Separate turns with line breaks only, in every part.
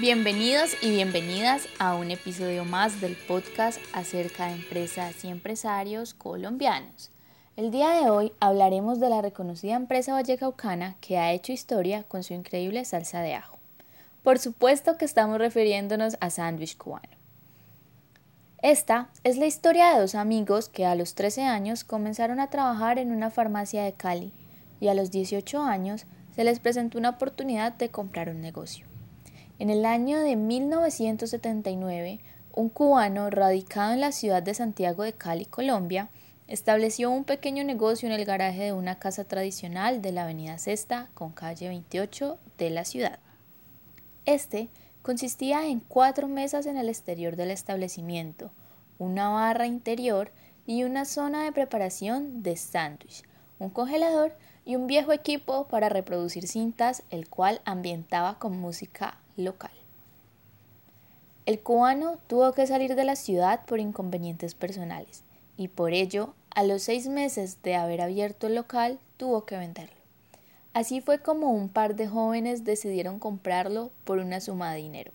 Bienvenidos y bienvenidas a un episodio más del podcast acerca de empresas y empresarios colombianos. El día de hoy hablaremos de la reconocida empresa vallecaucana que ha hecho historia con su increíble salsa de ajo. Por supuesto que estamos refiriéndonos a Sandwich Cubano. Esta es la historia de dos amigos que a los 13 años comenzaron a trabajar en una farmacia de Cali y a los 18 años se les presentó una oportunidad de comprar un negocio. En el año de 1979, un cubano radicado en la ciudad de Santiago de Cali, Colombia, estableció un pequeño negocio en el garaje de una casa tradicional de la avenida Sexta con calle 28 de la ciudad. Este consistía en cuatro mesas en el exterior del establecimiento, una barra interior y una zona de preparación de sándwich, un congelador y un viejo equipo para reproducir cintas, el cual ambientaba con música local. El cubano tuvo que salir de la ciudad por inconvenientes personales y por ello, a los seis meses de haber abierto el local, tuvo que venderlo. Así fue como un par de jóvenes decidieron comprarlo por una suma de dinero.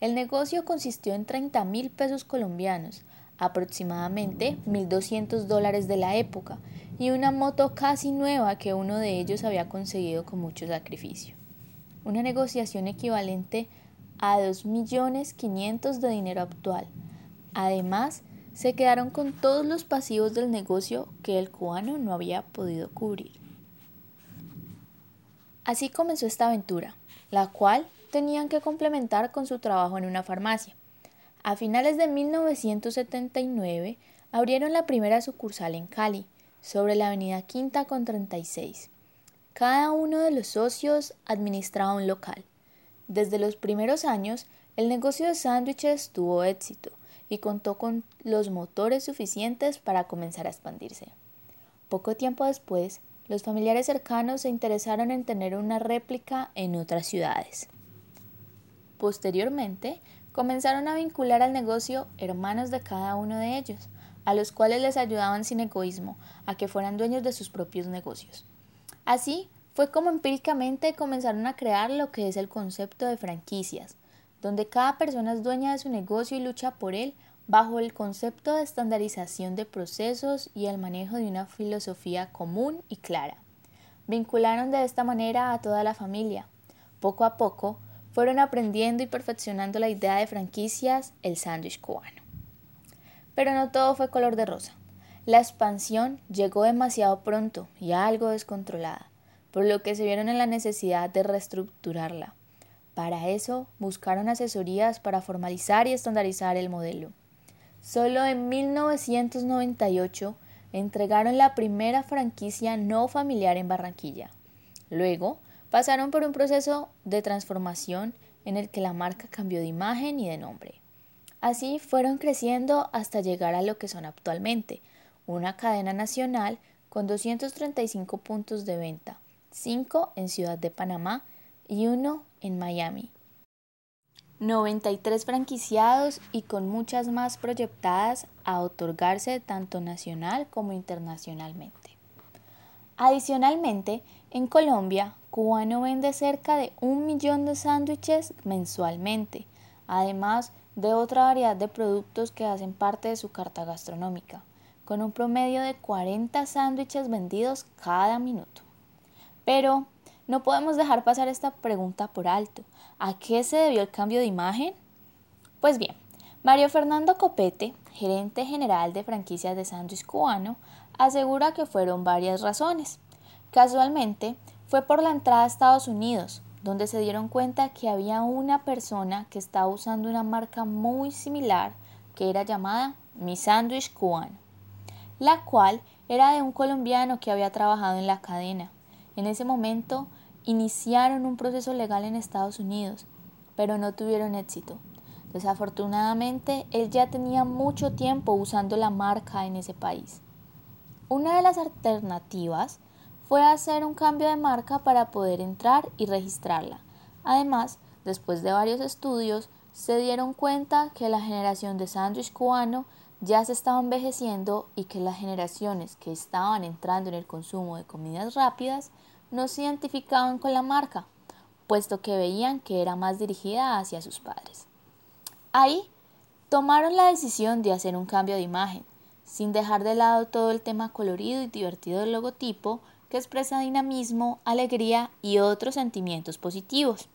El negocio consistió en 30 mil pesos colombianos, aproximadamente 1.200 dólares de la época, y una moto casi nueva que uno de ellos había conseguido con mucho sacrificio una negociación equivalente a 2.500.000 de dinero actual. Además, se quedaron con todos los pasivos del negocio que el cubano no había podido cubrir. Así comenzó esta aventura, la cual tenían que complementar con su trabajo en una farmacia. A finales de 1979 abrieron la primera sucursal en Cali, sobre la avenida Quinta con 36. Cada uno de los socios administraba un local. Desde los primeros años, el negocio de sándwiches tuvo éxito y contó con los motores suficientes para comenzar a expandirse. Poco tiempo después, los familiares cercanos se interesaron en tener una réplica en otras ciudades. Posteriormente, comenzaron a vincular al negocio hermanos de cada uno de ellos, a los cuales les ayudaban sin egoísmo a que fueran dueños de sus propios negocios. Así fue como empíricamente comenzaron a crear lo que es el concepto de franquicias, donde cada persona es dueña de su negocio y lucha por él bajo el concepto de estandarización de procesos y el manejo de una filosofía común y clara. Vincularon de esta manera a toda la familia. Poco a poco fueron aprendiendo y perfeccionando la idea de franquicias, el sándwich cubano. Pero no todo fue color de rosa. La expansión llegó demasiado pronto y algo descontrolada, por lo que se vieron en la necesidad de reestructurarla. Para eso buscaron asesorías para formalizar y estandarizar el modelo. Solo en 1998 entregaron la primera franquicia no familiar en Barranquilla. Luego pasaron por un proceso de transformación en el que la marca cambió de imagen y de nombre. Así fueron creciendo hasta llegar a lo que son actualmente, una cadena nacional con 235 puntos de venta, 5 en Ciudad de Panamá y 1 en Miami. 93 franquiciados y con muchas más proyectadas a otorgarse tanto nacional como internacionalmente. Adicionalmente, en Colombia, Cubano vende cerca de un millón de sándwiches mensualmente, además de otra variedad de productos que hacen parte de su carta gastronómica con un promedio de 40 sándwiches vendidos cada minuto. Pero no podemos dejar pasar esta pregunta por alto. ¿A qué se debió el cambio de imagen? Pues bien, Mario Fernando Copete, gerente general de franquicias de sándwich cubano, asegura que fueron varias razones. Casualmente, fue por la entrada a Estados Unidos, donde se dieron cuenta que había una persona que estaba usando una marca muy similar que era llamada Mi Sándwich Cubano la cual era de un colombiano que había trabajado en la cadena. En ese momento iniciaron un proceso legal en Estados Unidos, pero no tuvieron éxito. Desafortunadamente, él ya tenía mucho tiempo usando la marca en ese país. Una de las alternativas fue hacer un cambio de marca para poder entrar y registrarla. Además, después de varios estudios, se dieron cuenta que la generación de sándwich cubano ya se estaba envejeciendo y que las generaciones que estaban entrando en el consumo de comidas rápidas no se identificaban con la marca, puesto que veían que era más dirigida hacia sus padres. Ahí tomaron la decisión de hacer un cambio de imagen, sin dejar de lado todo el tema colorido y divertido del logotipo que expresa dinamismo, alegría y otros sentimientos positivos.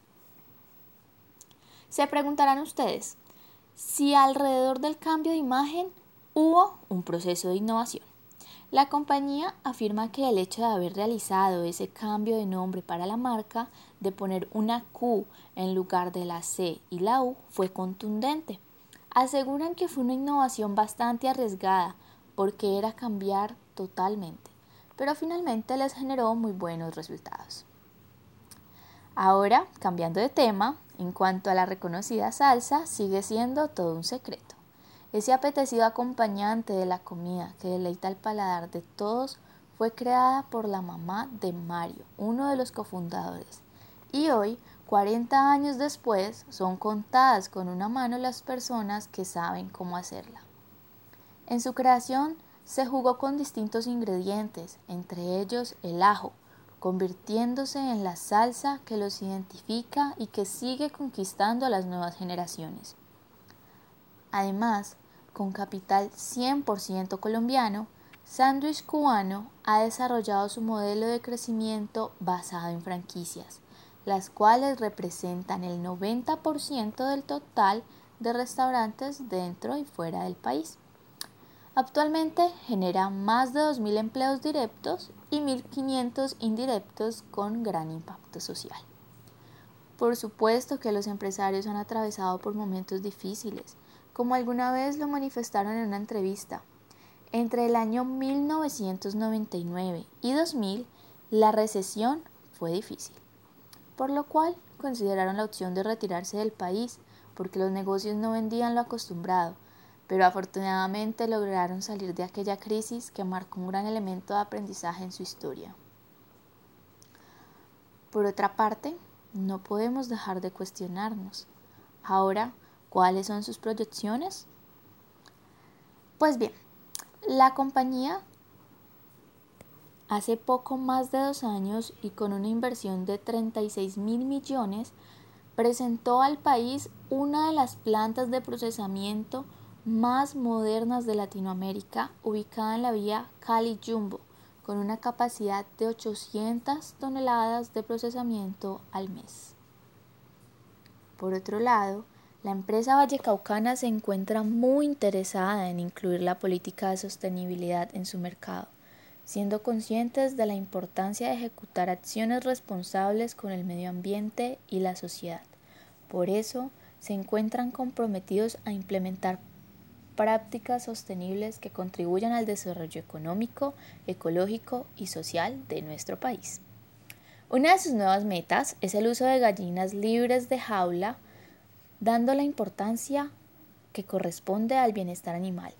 Se preguntarán ustedes si alrededor del cambio de imagen hubo un proceso de innovación. La compañía afirma que el hecho de haber realizado ese cambio de nombre para la marca, de poner una Q en lugar de la C y la U, fue contundente. Aseguran que fue una innovación bastante arriesgada porque era cambiar totalmente, pero finalmente les generó muy buenos resultados. Ahora, cambiando de tema, en cuanto a la reconocida salsa, sigue siendo todo un secreto. Ese apetecido acompañante de la comida que deleita el paladar de todos fue creada por la mamá de Mario, uno de los cofundadores. Y hoy, 40 años después, son contadas con una mano las personas que saben cómo hacerla. En su creación se jugó con distintos ingredientes, entre ellos el ajo, convirtiéndose en la salsa que los identifica y que sigue conquistando a las nuevas generaciones. Además, con capital 100% colombiano, Sandwich Cubano ha desarrollado su modelo de crecimiento basado en franquicias, las cuales representan el 90% del total de restaurantes dentro y fuera del país. Actualmente genera más de 2.000 empleos directos y 1.500 indirectos con gran impacto social. Por supuesto que los empresarios han atravesado por momentos difíciles, como alguna vez lo manifestaron en una entrevista. Entre el año 1999 y 2000, la recesión fue difícil, por lo cual consideraron la opción de retirarse del país porque los negocios no vendían lo acostumbrado, pero afortunadamente lograron salir de aquella crisis que marcó un gran elemento de aprendizaje en su historia. Por otra parte, no podemos dejar de cuestionarnos. Ahora, ¿cuáles son sus proyecciones? Pues bien, la compañía hace poco más de dos años y con una inversión de 36 mil millones presentó al país una de las plantas de procesamiento más modernas de Latinoamérica, ubicada en la vía Cali Jumbo, con una capacidad de 800 toneladas de procesamiento al mes. Por otro lado, la empresa Vallecaucana se encuentra muy interesada en incluir la política de sostenibilidad en su mercado, siendo conscientes de la importancia de ejecutar acciones responsables con el medio ambiente y la sociedad. Por eso, se encuentran comprometidos a implementar prácticas sostenibles que contribuyan al desarrollo económico, ecológico y social de nuestro país. Una de sus nuevas metas es el uso de gallinas libres de jaula, dando la importancia que corresponde al bienestar animal.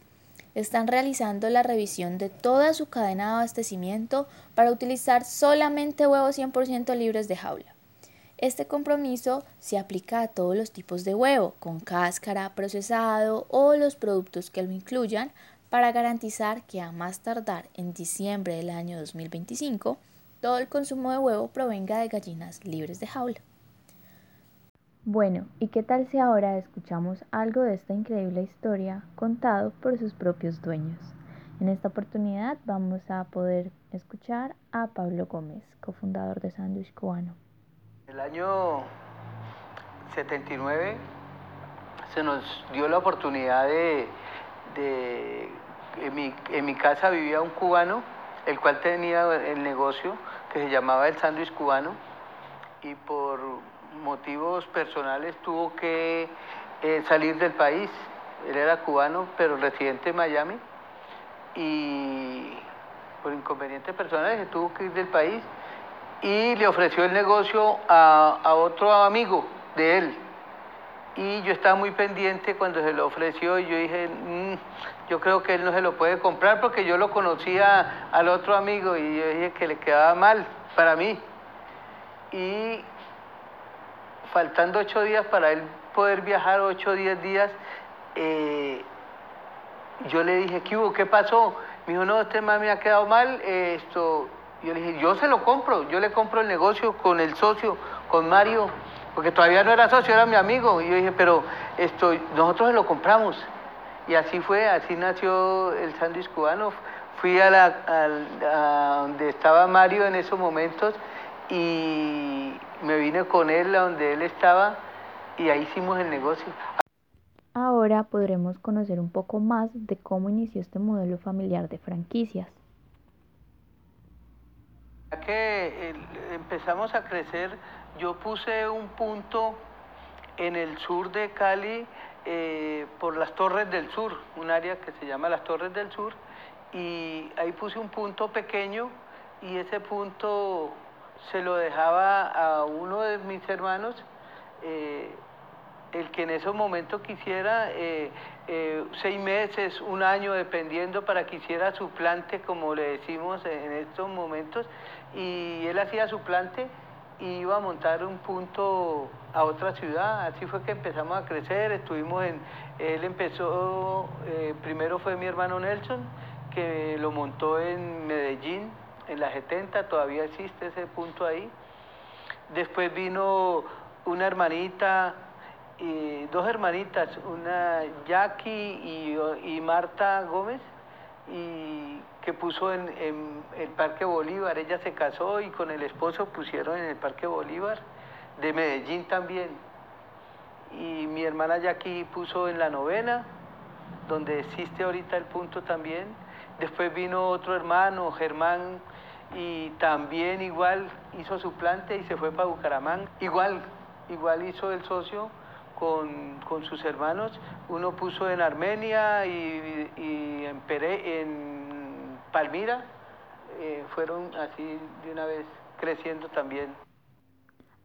Están realizando la revisión de toda su cadena de abastecimiento para utilizar solamente huevos 100% libres de jaula. Este compromiso se aplica a todos los tipos de huevo, con cáscara, procesado o los productos que lo incluyan, para garantizar que a más tardar en diciembre del año 2025, todo el consumo de huevo provenga de gallinas libres de jaula. Bueno, ¿y qué tal si ahora escuchamos algo de esta increíble historia contado por sus propios dueños? En esta oportunidad vamos a poder escuchar a Pablo Gómez, cofundador de Sandwich Cubano.
El año 79 se nos dio la oportunidad de, en, mi, casa vivía un cubano, el cual tenía el negocio que se llamaba el sándwich cubano y por motivos personales tuvo que eh, salir del país. Él era cubano, pero residente en Miami y por inconvenientes personales tuvo que ir del país y le ofreció el negocio a, otro amigo de él. Y yo estaba muy pendiente cuando se lo ofreció y yo dije, mm, yo creo que él no se lo puede comprar porque yo lo conocía al otro amigo y yo dije que le quedaba mal para mí. Y faltando ocho días para él poder viajar, ocho o diez días, eh, yo le dije, ¿qué hubo? ¿Qué pasó? Me dijo, no, este más me ha quedado mal, esto, Yo le dije, yo se lo compro, yo le compro el negocio con el socio, con Mario, porque todavía no era socio, era mi amigo. Y yo dije, pero esto, nosotros se lo compramos. Y así fue, así nació el sándwich cubano. Fui a, la, donde estaba Mario en esos momentos y me vine con él a donde él estaba y ahí hicimos el negocio.
Ahora podremos conocer un poco más de cómo inició este modelo familiar de franquicias.
Ya que empezamos a crecer, yo puse un punto en el sur de Cali eh, por las Torres del Sur, un área que se llama las Torres del Sur, y ahí puse un punto pequeño y ese punto se lo dejaba a uno de mis hermanos, eh, el que en esos momentos quisiera eh, eh, seis meses, un año, dependiendo para que hiciera su plante, como le decimos en estos momentos, y él hacía su plante y iba a montar un punto a otra ciudad. Así fue que empezamos a crecer, estuvimos en, él empezó, primero fue mi hermano Nelson, que lo montó en Medellín, en la 70, todavía existe ese punto ahí. Después vino una hermanita, dos hermanitas, una Jackie y, Marta Gómez, y que puso en, el Parque Bolívar. Ella se casó y con el esposo pusieron en el Parque Bolívar, de Medellín también. Y mi hermana Jackie puso en la novena, donde existe ahorita el punto también. Después vino otro hermano, Germán, y también igual hizo su plante y se fue para Bucaramanga. Igual, igual hizo el socio con, sus hermanos. Uno puso en Armenia y, en, en Palmira. Eh, fueron así de una vez creciendo también.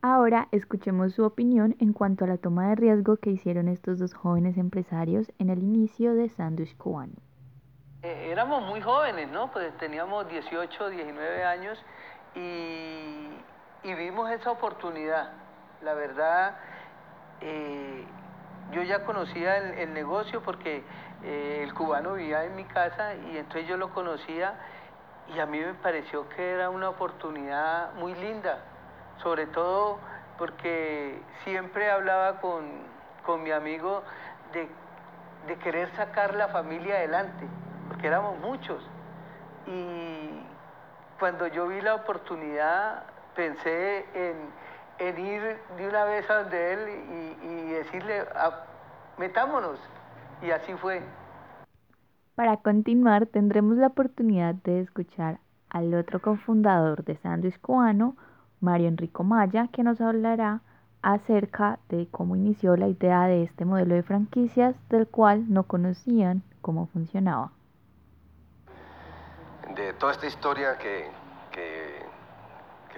Ahora escuchemos su opinión en cuanto a la toma de riesgo que hicieron estos dos jóvenes empresarios en el inicio de Sandwich Cubano.
Eh, éramos muy jóvenes, ¿no? Pues teníamos 18, 19 años y, vimos esa oportunidad. La verdad, eh, yo ya conocía el, negocio porque eh, el cubano vivía en mi casa y entonces yo lo conocía y a mí me pareció que era una oportunidad muy linda, sobre todo porque siempre hablaba con, mi amigo de, de querer sacar la familia adelante porque éramos muchos. Y cuando yo vi la oportunidad, pensé en, ir de una vez a donde él y, decirle, ah, metámonos. Y así fue.
Para continuar, tendremos la oportunidad de escuchar al otro cofundador de Sándwich Cubano, Mario Enrico Maya, que nos hablará acerca de cómo inició la idea de este modelo de franquicias del cual no conocían cómo funcionaba
de toda esta historia que,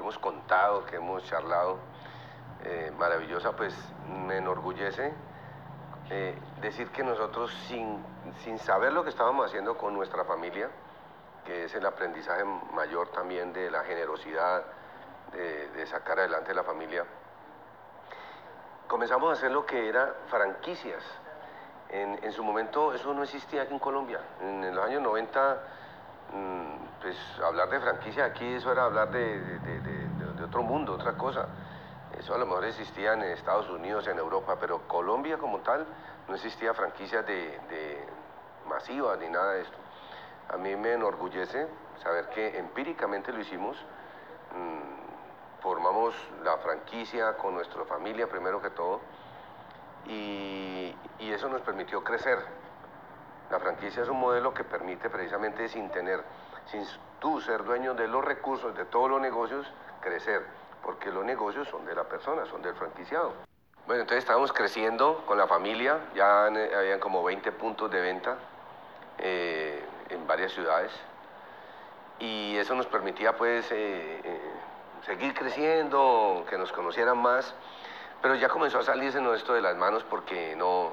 hemos contado, que hemos charlado, eh, maravillosa, pues me enorgullece eh, decir que nosotros sin, saber lo que estábamos haciendo con nuestra familia, que es el aprendizaje mayor también de la generosidad, de, sacar adelante la familia, comenzamos a hacer lo que era franquicias. En, en, su momento eso no existía aquí en Colombia. En los años 90 Mm, pues hablar de franquicia aquí, eso era hablar de, otro mundo, otra cosa. Eso a lo mejor existía en Estados Unidos, en Europa, pero Colombia como tal no existía franquicia de, masivas ni nada de esto. A mí me enorgullece saber que empíricamente lo hicimos. Mm, formamos la franquicia con nuestra familia primero que todo y eso nos permitió crecer la franquicia es un modelo que permite precisamente sin tener, sin tú ser dueño de los recursos, de todos los negocios, crecer, porque los negocios son de la persona, son del franquiciado. Bueno, entonces estábamos creciendo con la familia, ya habían como 20 puntos de venta eh, en varias ciudades y eso nos permitía pues eh, eh, seguir creciendo, que nos conocieran más, pero ya comenzó a salirse esto de las manos porque no,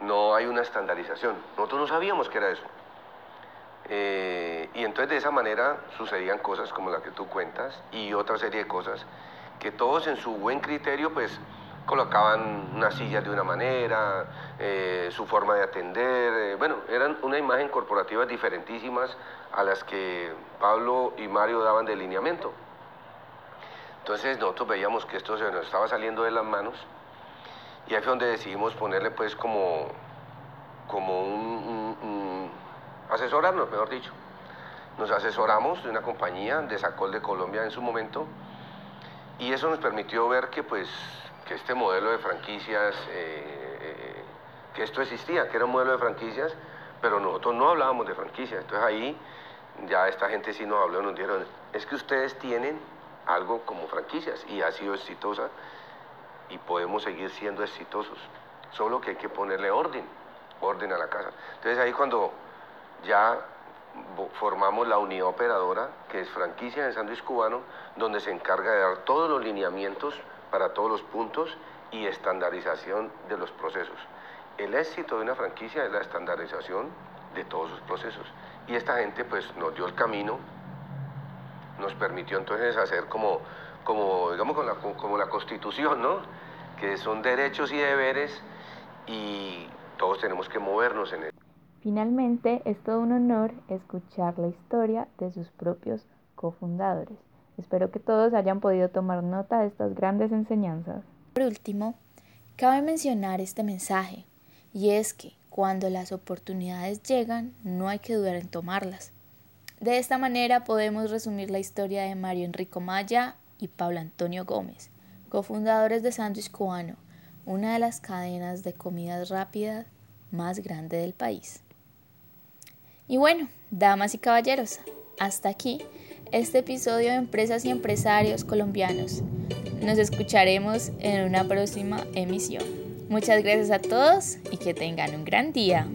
no hay una estandarización. Nosotros no sabíamos qué era eso. Eh, y entonces de esa manera sucedían cosas como la que tú cuentas y otra serie de cosas que todos en su buen criterio pues colocaban unas sillas de una manera, eh, su forma de atender, eh, bueno, eran una imagen corporativa diferentísimas a las que Pablo y Mario daban de lineamiento. Entonces nosotros veíamos que esto se nos estaba saliendo de las manos y ahí fue donde decidimos ponerle pues como, como un, asesorarnos, mejor dicho. Nos asesoramos de una compañía de Sacol de Colombia en su momento y eso nos permitió ver que pues que este modelo de franquicias, eh, eh, que esto existía, que era un modelo de franquicias, pero nosotros no hablábamos de franquicias. Entonces ahí ya esta gente sí nos habló, nos dijeron, es que ustedes tienen algo como franquicias y ha sido exitosa y podemos seguir siendo exitosos, solo que hay que ponerle orden, orden a la casa. Entonces ahí cuando ya formamos la unidad operadora, que es franquicia de sándwich cubano, donde se encarga de dar todos los lineamientos para todos los puntos y estandarización de los procesos. El éxito de una franquicia es la estandarización de todos sus procesos. Y esta gente pues nos dio el camino, nos permitió entonces hacer como, como digamos, como la, como la constitución, ¿no? Que son derechos y deberes y todos tenemos que movernos en él.
Finalmente, es todo un honor escuchar la historia de sus propios cofundadores. Espero que todos hayan podido tomar nota de estas grandes enseñanzas. Por último, cabe mencionar este mensaje, y es que cuando las oportunidades llegan, no hay que dudar en tomarlas. De esta manera podemos resumir la historia de Mario Enrico Maya y Pablo Antonio Gómez, cofundadores de Sándwich Cubano, una de las cadenas de comidas rápidas más grande del país. Y bueno, damas y caballeros, hasta aquí este episodio de Empresas y Empresarios Colombianos. Nos escucharemos en una próxima emisión. Muchas gracias a todos y que tengan un gran día.